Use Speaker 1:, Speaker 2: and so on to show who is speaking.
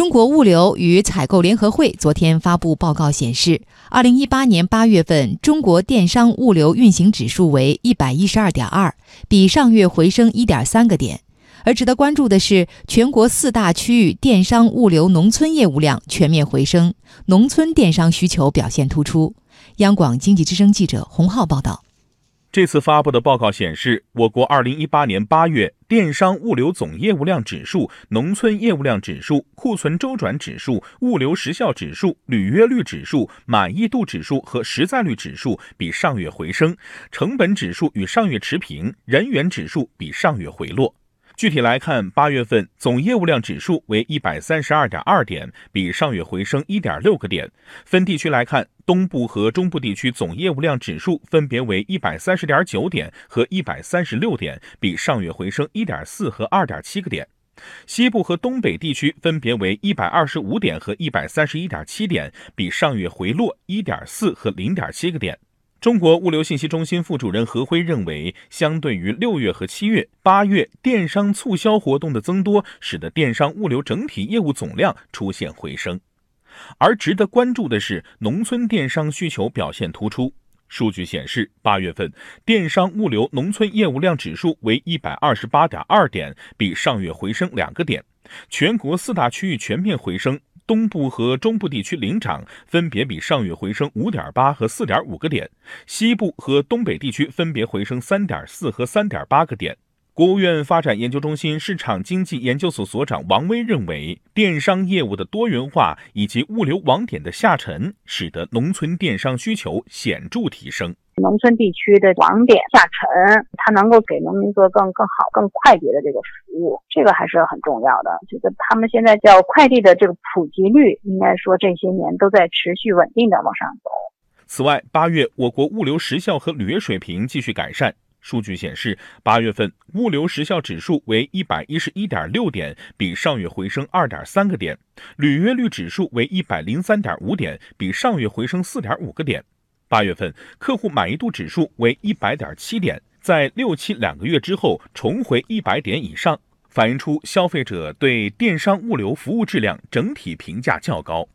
Speaker 1: 中国物流与采购联合会昨天发布报告显示，二零一八年八月份中国电商物流运行指数为一百一十二点二，比上月回升一点三个点。而值得关注的是，全国四大区域电商物流农村业务量全面回升，农村电商需求表现突出。央广经济之声记者洪浩报道。
Speaker 2: 这次发布的报告显示，我国2018年8月电商物流总业务量指数、农村业务量指数、库存周转指数、物流时效指数、履约率指数、满意度指数和实在率指数比上月回升，成本指数与上月持平，人员指数比上月回落。具体来看，八月份总业务量指数为一百三十二点二点，比上月回升一点六个点。分地区来看，东部和中部地区总业务量指数分别为一百三十点九点和一百三十六点，比上月回升一点四和二点七个点。西部和东北地区分别为一百二十五点和一百三十一点七点，比上月回落一点四和零点七个点。中国物流信息中心副主任何辉认为，相对于六月和七月、八月电商促销活动的增多，使得电商物流整体业务总量出现回升。而值得关注的是，农村电商需求表现突出。数据显示，八月份电商物流农村业务量指数为一百二十八点二点，比上月回升两个点，全国四大区域全面回升。东部和中部地区领涨，分别比上月回升五点八和四点五个点；西部和东北地区分别回升三点四和三点八个点。国务院发展研究中心市场经济研究所所长王威认为，电商业务的多元化以及物流网点的下沉，使得农村电商需求显著提升。
Speaker 3: 农村地区的网点下沉，它能够给农民做更更好、更快捷的这个服务，这个还是很重要的。这个他们现在叫快递的这个普及率，应该说这些年都在持续稳定的往上走。
Speaker 2: 此外，八月我国物流时效和履约水平继续改善。数据显示，八月份物流时效指数为一百一十一点六点，比上月回升二点三个点；履约率指数为一百零三点五点，比上月回升四点五个点。八月份客户满意度指数为一百点七点，在六七两个月之后重回一百点以上，反映出消费者对电商物流服务质量整体评价较高。